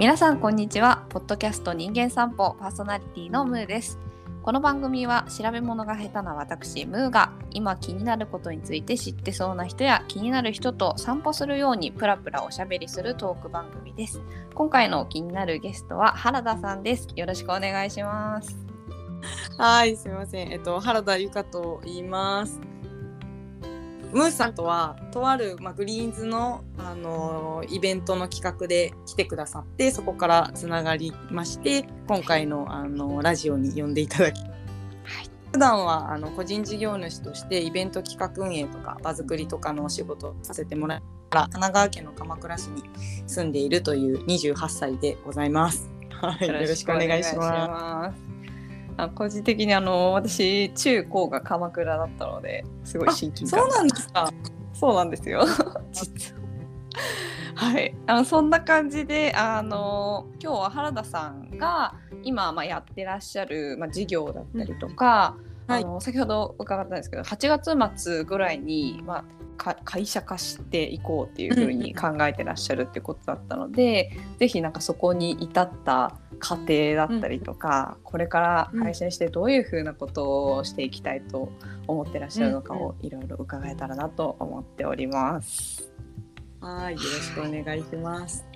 皆さんこんにちは。ポッドキャスト人間散歩パーソナリティのムーです。この番組は調べ物が下手な私ムーが今気になることについて知ってそうな人や気になる人と散歩するようにプラプラおしゃべりするトーク番組です。今回の気になるゲストは原田さんです。よろしくお願いします。はい、すみません。えっと原田由香と言います。ムーさんとはとあるまあグリーンズのあのイベントの企画で来てくださって、そこからつながりまして、今回のあのラジオに呼んでいただき。普段はあの個人事業主としてイベント企画運営とか場作りとかのお仕事をさせてもらい神奈川県の鎌倉市に住んでいるという28歳でございます。はい、よろしくお願いします。すあ個人的にあの私中高が鎌倉だったのですごい親近感そうなんですか。そうなんですよ実は。はい、あのそんな感じであの今日は原田さんが今、まあ、やってらっしゃる、まあ、事業だったりとか、うんはいあの先ほど伺ったんですけど8月末ぐらいに、まあ、か会社化していこうっていうふうに考えてらっしゃるってことだったので、ぜひなんかそこに至った過程だったりとか、これから会社にしてどういうふうなことをしていきたいと思ってらっしゃるのかをいろいろ伺えたらなと思っております。はい、よろしくお願いします。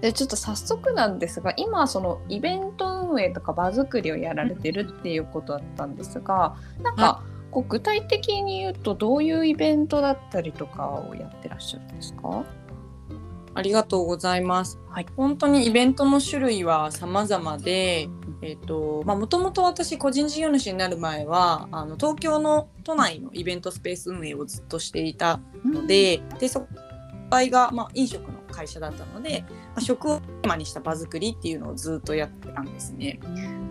でちょっと早速なんですが今そのイベント運営とか場作りをやられてるっていうことだったんですがなんかこう具体的に言うとどういうイベントだったりとかをやってらっしゃるんですか？ありがとうございます。はい本当にイベントの種類は様々で、えっ、と、まあ、もともと私個人事業主になる前は、あの、東京の都内のイベントスペース運営をずっとしていたので、で、そこが、まあ、飲食の会社だったので、まあ、食をテーマにした場作りっていうのをずっとやってたんですね。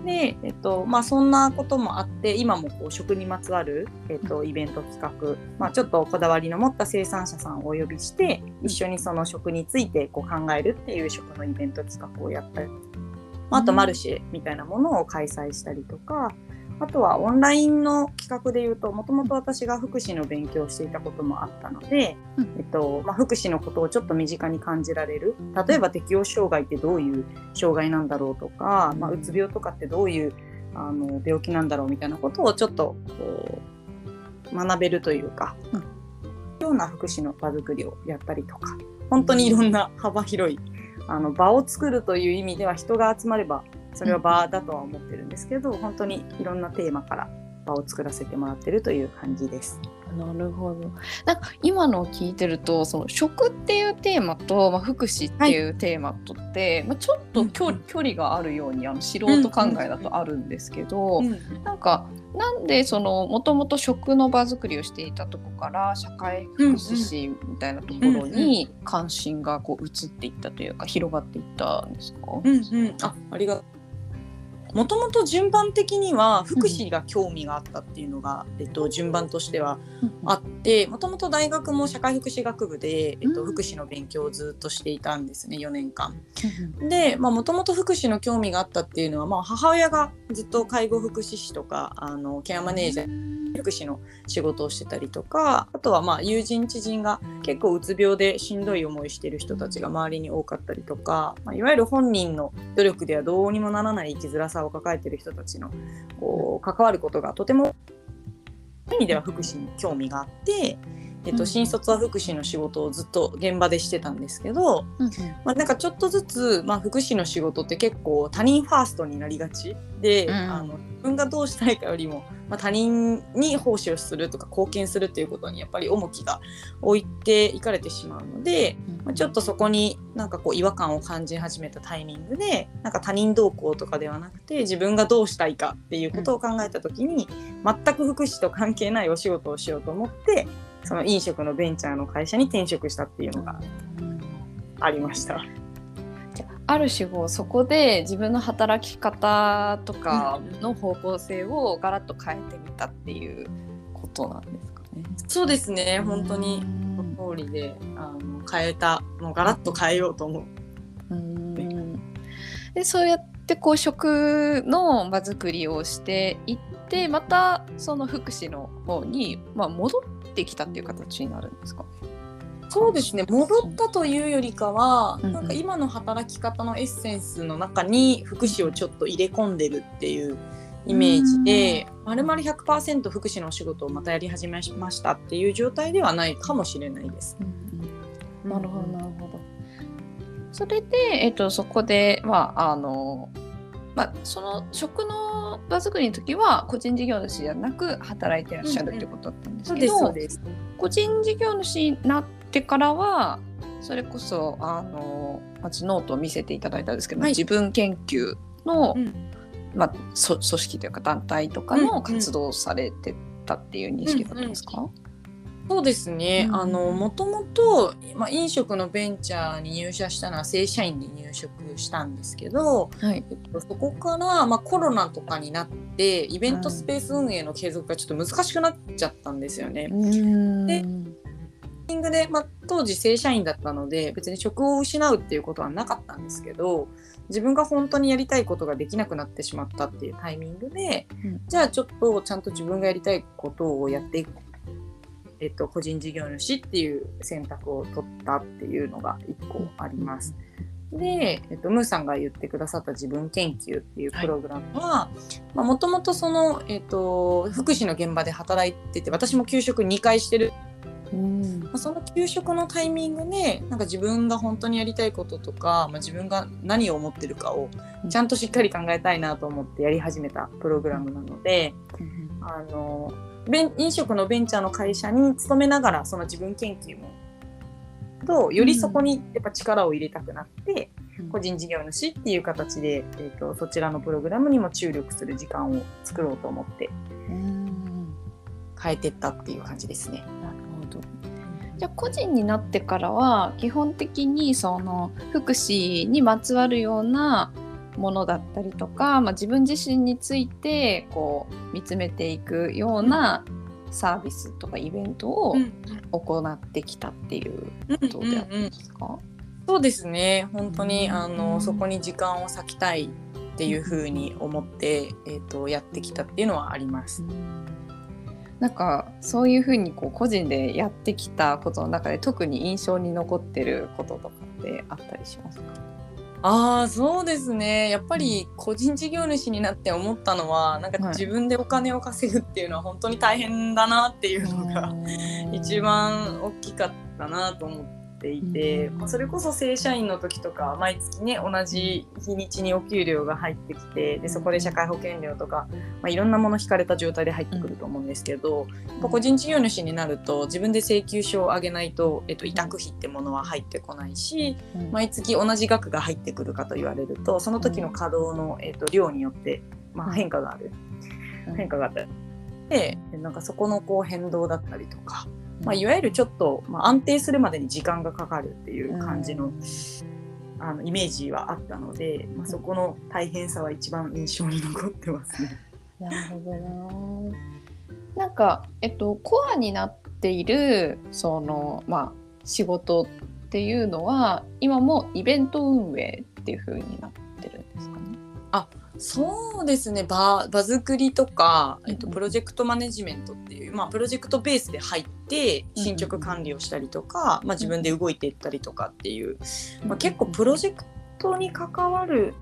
で、えっとまあ、そんなこともあって今もこう食にまつわる、えっと、イベント企画、まあ、ちょっとこだわりの持った生産者さんをお呼びして一緒にその食についてこう考えるっていう食のイベント企画をやったり、まあ、あとマルシェみたいなものを開催したりとか。あとはオンラインの企画でいうともともと私が福祉の勉強をしていたこともあったので、うん。えっとまあ、福祉のことをちょっと身近に感じられる。例えば適応障害ってどういう障害なんだろうとか、まあ、うつ病とかってどういうあの病気なんだろうみたいなことをちょっとこう学べるというか、うん。ような福祉の場作りをやったりとか本当にいろんな幅広いあの場を作るという意味では人が集まればそれは場だとは思ってるんですけど、本当にいろんなテーマから場を作らせてもらってるという感じです。なるほど。なんか今のを聞いてるとその食っていうテーマと、まあ、福祉っていうテーマとって、まあ、ちょっと距,、離があるようにあの素人考えだとあるんですけど、なんかなんでそのもともと食の場作りをしていたとこから社会福祉士みたいなところに関心がこう移っていったというか広がっていったんですか、うんうん、あありがとう。もともと順番的には福祉が興味があったっていうのが、えっと、順番としてはあってもともと大学も社会福祉学部で、えっと、うん。福祉の勉強をずっとしていたんですね4年間。でもともと福祉の興味があったっていうのは、まあ、母親がずっと介護福祉士とかあのケアマネージャー福祉の仕事をしてたりとかあとはまあ友人知人が結構うつ病でしんどい思いしてる人たちが周りに多かったりとか、まあ、いわゆる本人の努力ではどうにもならない生きづらさを抱えてる人たちのこう関わることがとても意味では福祉に興味があって、えっと、うん。新卒は福祉の仕事をずっと現場でしてたんですけど、うんまあ、なんかちょっとずつ、まあ、福祉の仕事って結構他人ファーストになりがちで、うん。あの自分がどうしたいかよりも、まあ、他人に奉仕をするとか貢献するっていうことにやっぱり重きが置いていかれてしまうので、まあ、ちょっとそこになんかこう違和感を感じ始めたタイミングでなんか他人同行とかではなくて自分がどうしたいかっていうことを考えた時に、全く福祉と関係ないお仕事をしようと思ってその飲食のベンチャーの会社に転職したっていうのがありました。じゃあある種こうそこで自分の働き方とかの方向性をガラッと変えてみたっていうことなんですかね。そうですね本当に通りであの変えたもうガラッと変えようと思う。うんでそうやってこう食の場作りをしていってまたその福祉の方に、まあ、戻ってきたっていう形になるんですか？そうですね。戻ったというよりかは、うんうん。なんか今の働き方のエッセンスの中に福祉をちょっと入れ込んでるっていうイメージで、まるまる100%福祉のお仕事をまたやり始めましたっていう状態ではないかもしれないです。うん。なるほどなるほど。それで、えっと、そこで、まあ、あの、まあ、その食の場作りの時は個人事業主じゃなく働いてらっしゃるってことだったんですけど。個人事業主になってからはそれこそあの町ノートを見せていただいたんですけど、はい。自分研究の、うんまあ、そ組織というか団体とかうんうんの活動をされてたっていう認識だったんですか、そうですね。うんあのもともとまあ飲食のベンチャーに入社したのは正社員で入職したんですけど、はい。えっと、そこからまあコロナとかになってイベントスペース運営の継続がちょっと難しくなっちゃったんですよね。ででタイミングで、まあ、当時正社員だったので別に職を失うっていうことはなかったんですけど自分が本当にやりたいことができなくなってしまったっていうタイミングで、うん。じゃあちょっとちゃんと自分がやりたいことをやっていく、えっと、個人事業主っていう選択を取ったっていうのが一個あります。で、えっと、ムーさんが言ってくださった自分研究っていうプログラムはもともとその、えっと、福祉の現場で働いてて私も給食2回してる。うん。まあその給食のタイミングでなんか自分が本当にやりたいこととか、まあ、自分が何を思ってるかをちゃんとしっかり考えたいなと思ってやり始めたプログラムなので、あの飲食のベンチャーの会社に勤めながらその自分研究もとよりそこにやっぱ力を入れたくなって、個人事業主っていう形で、えー、とそちらのプログラムにも注力する時間を作ろうと思ってうん変えてったっていう感じですね。なるほど。じゃあ個人になってからは基本的にその福祉にまつわるようなものだったりとか、まあ、自分自身についてこう見つめていくようなサービスとかイベントを行ってきたっていうことであったんですか、そうですね。本当にあうん。のそこに時間を割きたいっていうふうに思って、えー、とやってきたっていうのはあります。なんかそういうふうにこう個人でやってきたことの中で特に印象に残ってることとかってあったりしますか？ああそうですね。やっぱり個人事業主になって思ったのはなんかはい。自分でお金を稼ぐっていうのは本当に大変だなっていうのが 一番大きかったなと思っていて、うん。まあそれこそ正社員の時とか毎月ね同じ日にちにお給料が入ってきてでそこで社会保険料とか、まあ、いろんなもの引かれた状態で入ってくると思うんですけど、個人事業主になると自分で請求書を上げないと、えっと、委託費ってものは入ってこないしうん。毎月同じ額が入ってくるかと言われるとその時の稼働の、えっと、量によって、まあ、変化がある。変化があったりでなんかそこのこう変動だったりとか、まあ、いわゆるちょっと、まあ、安定するまでに時間がかかるっていう感じの,、あのイメージはあったので、まあ、そこの大変さは一番印象に残ってますね。なるほどな。なんか、えっと、コアになっているその、まあ、仕事っていうのは今もイベント運営っていう風になってるんですかね？そうですね。場場作りとか、えっと、プロジェクトマネジメントっていう、まあ、プロジェクトベースで入ってうん進捗管理をしたりとか、まあ、自分で動いていったりとかっていう、まあ、結構プロジェクトに関わる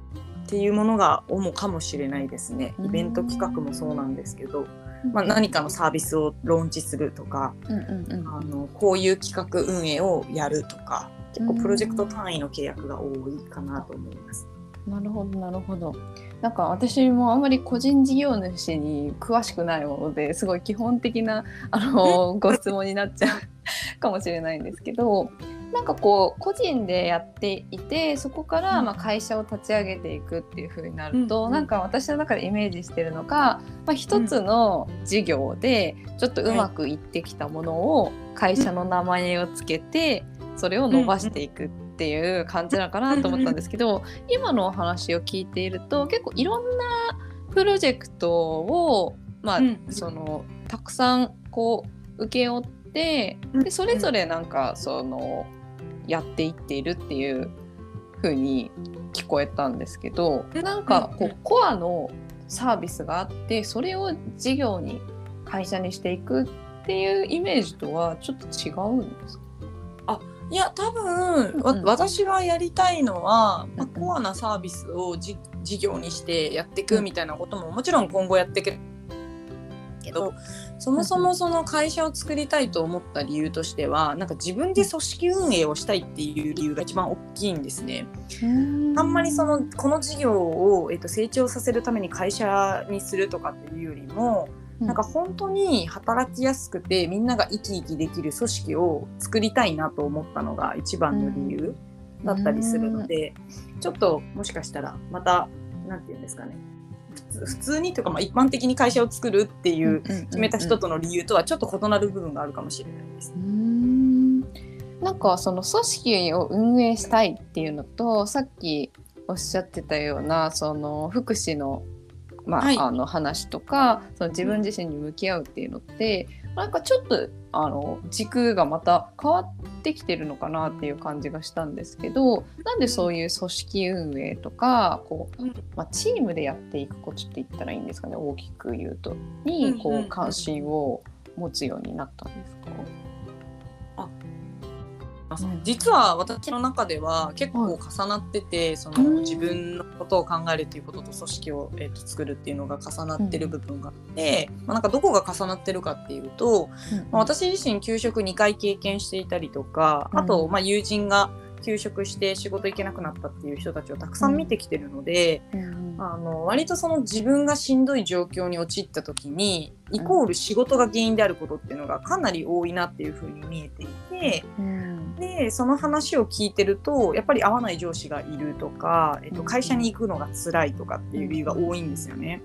っていうものが主かもしれないですね。イベント企画もそうなんですけど、まあ、何かのサービスをローンチするとかうんうんうん。あのこういう企画運営をやるとか結構プロジェクト単位の契約が多いかなと思います。なるほどなるほど。なんか私もあんまり個人事業主に詳しくないものですごい基本的なあの ご質問になっちゃう かもしれないんですけどなんかこう個人でやっていてそこからうん。まあ会社を立ち上げていくっていう風になると、うんうん。なんか私の中でイメージしてるのが、まあ、一つの事業でちょっとうまくいってきたものを会社の名前をつけてそれを伸ばしていくっていう感じなのかなと思ったんですけど 今のお話を聞いていると結構いろんなプロジェクトを、まあうんそのたくさんこう請け負ってうん。でそれぞれなんかそのやっていっているっていう風に聞こえたんですけどうん。なんかこうん。うコアのサービスがあってそれを事業に会社にしていくっていうイメージとはちょっと違うんですか？いや多分、わうん私がやりたいのは、まあ、コアなサービスをじ事業にしてやっていくみたいなことももちろん今後やっていくけどそもそもその会社を作りたいと思った理由としてはなんか自分で組織運営をしたいっていう理由が一番大きいんですね。あんまりそのこの事業を、えっと、成長させるために会社にするとかっていうよりも、なんか本当に働きやすくてみんなが生き生きできる組織を作りたいなと思ったのが一番の理由だったりするので、ちょっともしかしたらまたなんて言うんですかね。普通普通にというか、まあ、一般的に会社を作るっていう決めた人との理由とはちょっと異なる部分があるかもしれないです。う。ん。なんかその組織を運営したいっていうのとさっきおっしゃってたようなその福祉の,、まあはい。あの話とかその自分自身に向き合うっていうのって、なんかちょっとあの軸がまた変わってきてるのかなっていう感じがしたんですけどなんでそういう組織運営とかこう、うん。まあ、チームでやっていくことって言ったらいいんですかね大きく言うと。にこうんうん。ううん関心を持つようになったんですか、うん実は私の中では結構重なってて、そのうん自分のことを考えるっていうことと組織を、えー、と作るっていうのが重なってる部分があって、まあ、なんかどこが重なってるかっていうと、まあ、私自身休職2回経験していたりとか、あと、うんまあ、友人が休職して仕事行けなくなったっていう人たちをたくさん見てきてるので、うんあの割とその自分がしんどい状況に陥った時にイコール仕事が原因であることっていうのがかなり多いなっていうふうに見えていて。うんでその話を聞いてるとやっぱり合わない上司がいるとか、えっと、会社に行くのが辛いとかっていう理由が多いんですよね。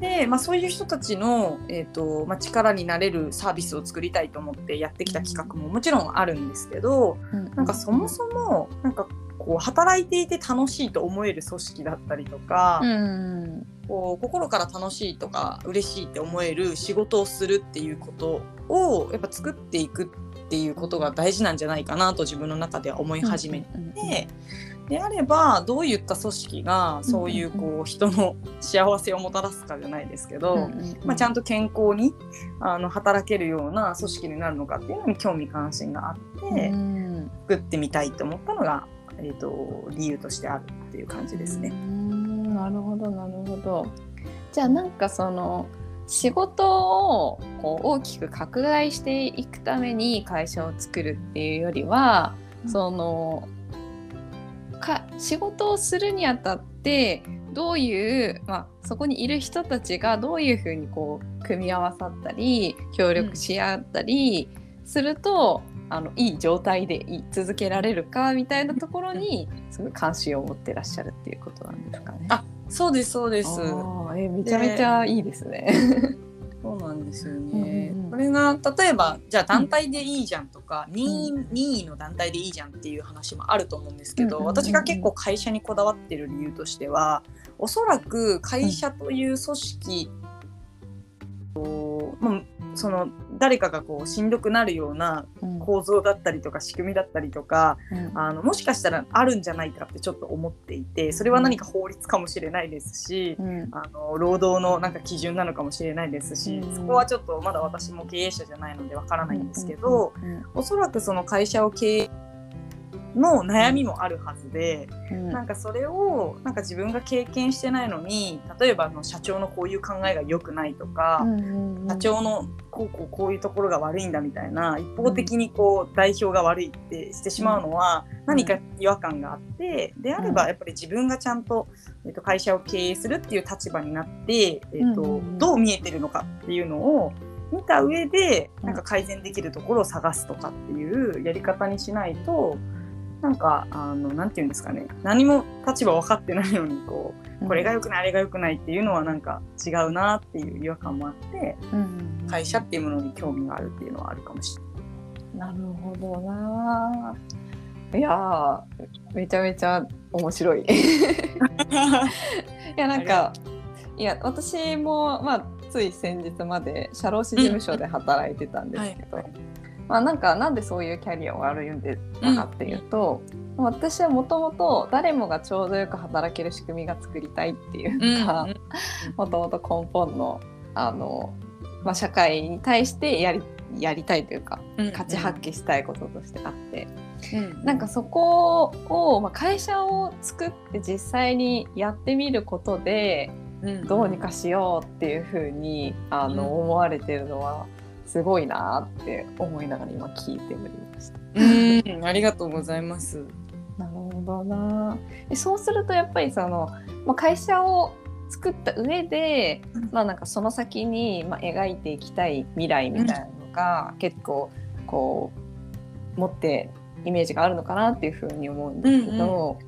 で、まあ、そういう人たちの、えっとまあ、力になれるサービスを作りたいと思ってやってきた企画ももちろんあるんですけどなんかそもそもなんかこう働いていて楽しいと思える組織だったりとか、うん。こう心から楽しいとか嬉しいって思える仕事をするっていうことをやっぱ作っていくっていうことが大事なんじゃないかなと自分の中では思い始めて、であればどういった組織がそういうこう人の幸せをもたらすかじゃないですけど、まあ、ちゃんんと健康にあの働けるような組織になるのかっていうのに興味関心があって、うん。作ってみたいと思ったのが、えー、と理由としてあるっていう感じですね。うんなるほどなるほど。じゃあなんかその仕事をこう大きく拡大していくために会社を作るっていうよりは、うん。そのか仕事をするにあたってどういう、まあ、そこにいる人たちがどういうふうにこう組み合わさったり協力し合ったりすると、あのいい状態でい続けられるかみたいなところに すごい関心を持ってらっしゃるっていうことなんですか？そうですそうです。えめちゃめちゃいいですね。そうなんですよね。うんうんこれが例えばじゃあ団体でいいじゃんとか、任意任意の団体でいいじゃんっていう話もあると思うんですけど、うんうんうんうん私が結構会社にこだわってる理由としてはおそらく会社という組織を、まあその誰かがこうしんどくなるようなうん。構造だったりとか仕組みだったりとかうん。あのもしかしたらあるんじゃないかってちょっと思っていてそれは何か法律かもしれないですし、うん。あの労働のなんか基準なのかもしれないですし、うん。そこはちょっとまだ私も経営者じゃないのでわからないんですけど、うん。おそらくその会社を経営の悩みもあるはずで、うん。なんかそれをなんか自分が経験してないのに例えばあの社長のこういう考えが良くないとか、うん社長のこうこうこういうところが悪いんだみたいな一方的にこう代表が悪いってしてしまうのは何か違和感があってであればやっぱり自分がちゃんと,、えっと会社を経営するっていう立場になって、えっとうん。どう見えてるのかっていうのを見た上でなんか改善できるところを探すとかっていうやり方にしないとなんかあのなんて言うんですかね何も立場分かってないのにこうこれが良くないあれが良くないっていうのはなんか違うなっていう違和感もあってうん会社っていうものに興味があるっていうのはあるかもしれない。なるほどな。いやーめちゃめちゃ面白い。いやなんかいや私もまあつい先日まで社労士事務所で働いてたんですけど、まあなんかなんでそういうキャリアを歩んでたかっていうと、私はもともと誰もがちょうどよく働ける仕組みが作りたいっていうのがもともと根本のあの、まあ、社会に対してやりやりたいというかうん価値発揮したいこととしてあって、うん。なんかそこを、まあ、会社を作って実際にやってみることでうん。どうにかしようっていうふうにあの、うん。思われてるのはすごいなって思いながら今聞いておりました。うんありがとうございます。なるほどな。でそうするとやっぱりその、まあ、会社を作った上で、うん。まあ、なんかその先に、まあ、描いていきたい未来みたいなのが、結構こう持ってイメージがあるのかなっていうふうに思うんですけど、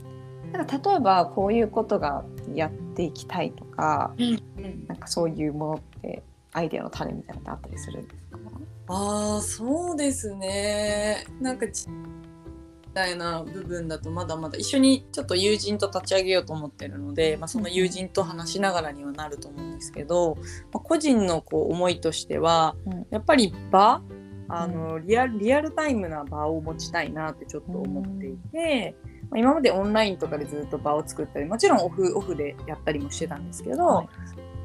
なんか例えばこういうことがやっていきたいとかうんなんかそういうものってアイデアの種みたいなのってあったりする？んですかああそうですね。なんかちみたいな部分だとまだまだ一緒にちょっと友人と立ち上げようと思ってるので、まあ、その友人と話しながらにはなると思うんですけど、まあ、個人のこう思いとしてはうん。やっぱり場あのリアルリアルタイムな場を持ちたいなってちょっと思っていて、まあ、今までオンラインとかでずっと場を作ったりもちろんオフオフでやったりもしてたんですけど、はい。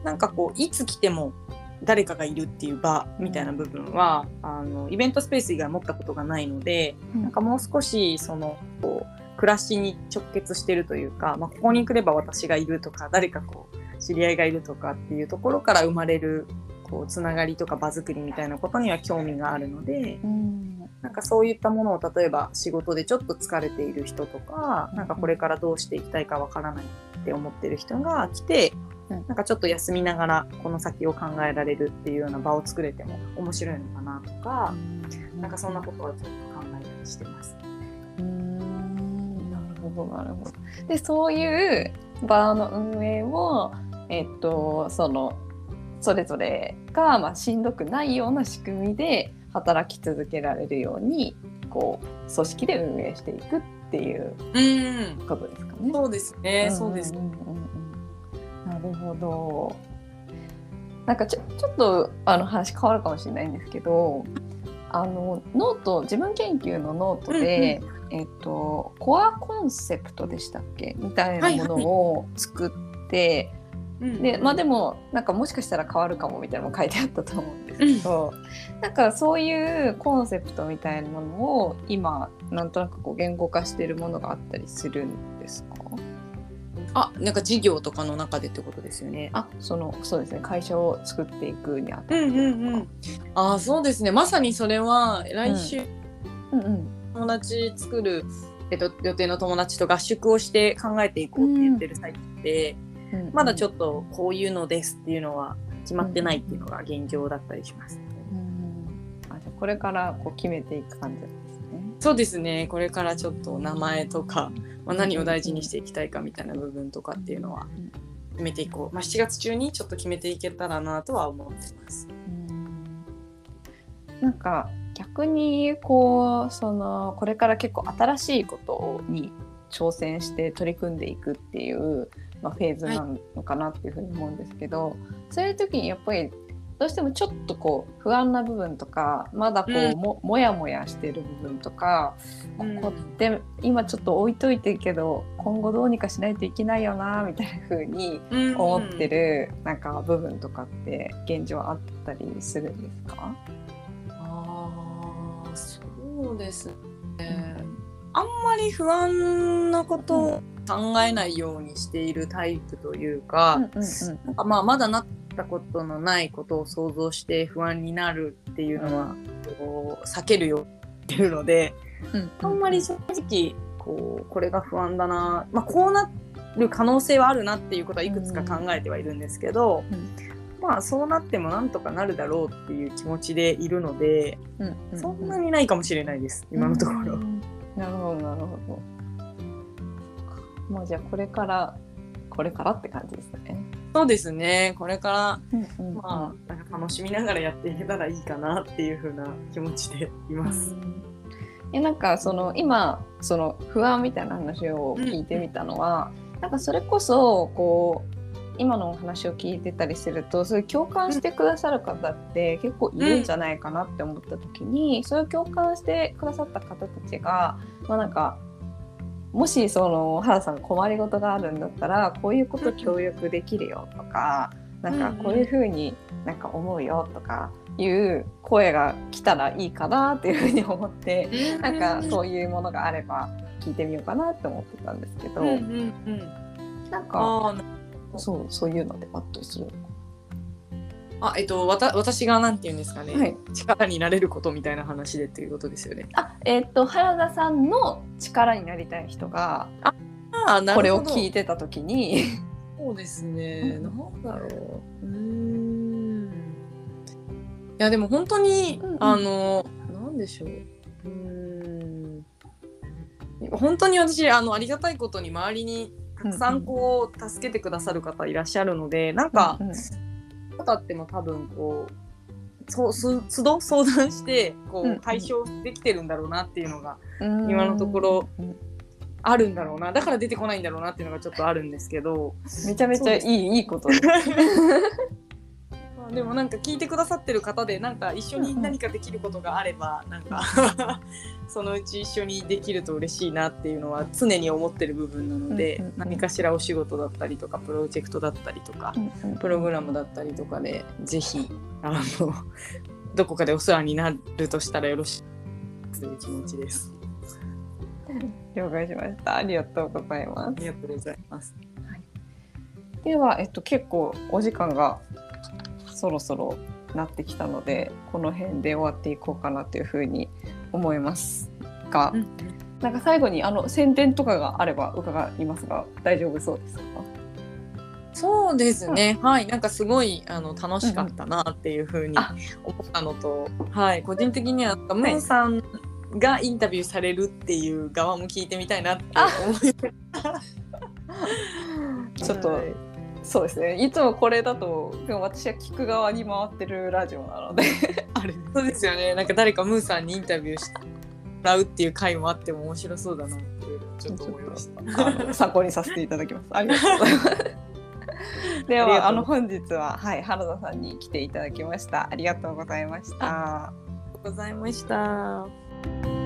なんかこういつ来ても誰かがいるっていう場みたいな部分はあのイベントスペース以外持ったことがないのでなんかもう少しそのこう暮らしに直結してるというか、まあ、ここに来れば私がいるとか誰かこう知り合いがいるとかっていうところから生まれるこうつながりとか場作りみたいなことには興味があるのでうん。なんかそういったものを例えば仕事でちょっと疲れている人とかなんかこれからどうしていきたいかわからないって思ってる人が来てうんなんかちょっと休みながらこの先を考えられるっていうような場を作れても面白いのかなとかなんかそんなことはちょっと考えたりしてます。うーんなるほどなるほど。でそういうバーの運営をえっとそのそれぞれが、まあ、しんどくないような仕組みで働き続けられるようにこう組織で運営していくっていううんことですかね。そうですね、そうですん。るほど。なんかちょちょっとあの話変わるかもしれないんですけどあのノート自分研究のノートで、えっと、コアコンセプトでしたっけ？みたいなものを作って、でまあでもなんかもしかしたら変わるかもみたいなのも書いてあったと思うんですけど、なんかそういうコンセプトみたいなのを今なんとなくこう言語化しているものがあったりするんですか？あなんか事業とかの中でってことですよね。あそのそうですね。会社を作っていくにあたってうんうんうん。あそうですね。まさにそれは来週、うん。うん友達作る、えっと、予定の友達と合宿をして考えていこうって言ってる最中で、うん。まだちょっとこういうのですっていうのは決まってないっていうのが現状だったりします。うん。あじゃあこれからこう決めていく感じですね。そうですね。これからちょっと名前とか、まあ、何を大事にしていきたいかみたいな部分とかっていうのはうん決めていこう、まあ、7月中にちょっと決めていけたらなとは思ってます。なんか逆にこうそのこれから結構新しいことに挑戦して取り組んでいくっていう、まあ、フェーズなのかなっていうふうに思うんですけど、そういう時にやっぱりどうしてもちょっとこう不安な部分とかまだこう、うん。ももやもやしてる部分とか、うん。ここって今ちょっと置いといてるけど今後どうにかしないといけないよなみたいな風に思ってるなんか部分とかって現状あったりするんですか、あーそうですね。あんまり不安なことを考えないようにしているタイプというか、うんうんうんなん。かまあまだなったことのないことを想像して不安になるっていうのは、こう避けるようにしてるので、あんまり正直こうこれが不安だな、まあ、こうなる可能性はあるなっていうことはいくつか考えてはいるんですけど、まあそうなってもなんとかなるだろうっていう気持ちでいるので、うんうんうん。そんなにないかもしれないです今のところ。うん。なるほどなるほど。もうじゃあこれからこれからって感じですね、そうですね。これからうんうんうん。まあ、なんか楽しみながらやっていけたらいいかなっていう風な気持ちでいます。えなんかその今その不安みたいな話を聞いてみたのは、なんかそれこそこう今のお話を聞いてたりするとそういう共感してくださる方って結構いるんじゃないかなって思った時に、そういう共感してくださった方たちがまあなんかもしその原さんが困りごとがあるんだったらこういうこと協力できるよとか、なんかこういうふうになんか思うよとかいう声が来たらいいかなっていうふうに思ってなんかそういうものがあれば聞いてみようかなって思ってたんですけど、うんうんうんなんかそうそういうのであったりするあえっとわた私がなんて言うんですかね、はい力になれることみたいな話でっていうことですよね。あえっ、と原田さんの力になりたい人があこれを聞いてた時にそうですね。うんなんだろう。うーん。いやでも本当に、うんうんあのなんでしょう。うーん。本当に私あのありがたいことに周りにたくさんこう、助けてくださる方いらっしゃるので、なんかうんうん方っても多分こう。そうす都度相談してこう解消できてるんだろうなっていうのがうん。今のところうん。あるんだろうな。だから出てこないんだろうなっていうのがちょっとあるんですけど。めちゃめちゃいいいいことです。まあでもなんか聞いてくださってる方でなんか一緒に何かできることがあればなんか そのうち一緒にできると嬉しいなっていうのは常に思ってる部分なので、うんうんうん何かしらお仕事だったりとかプロジェクトだったりとかプログラムだったりとかでぜひあの どこかでお世話になるとしたらよろしいという気持ちです。了解しました。ありがとうございますあ。りがとうございます。では、えっと、結構お時間がそろそろなってきたのでこの辺で終わっていこうかなというふうに思いますが、なんか最後にあの宣伝とかがあれば伺いますが大丈夫そうですか？そうですね、はい、なんかすごいあの楽しかったなっていうふうにあ。思ったのと、はい、個人的にはムーンさんがインタビューされるっていう側も聞いてみたいなって思い ちょっと、はいそうですねいつもこれだとでも私は聞く側に回ってるラジオなので あれそうですよねなんか誰かムーンさんにインタビューしてもらうっていう回もあっても面白そうだなってちょっと思いました。参考にさせていただきます。ありがとうございます。ではあの本日ははい原田さんに来ていただきました。ありがとうございました。ありがとうございました。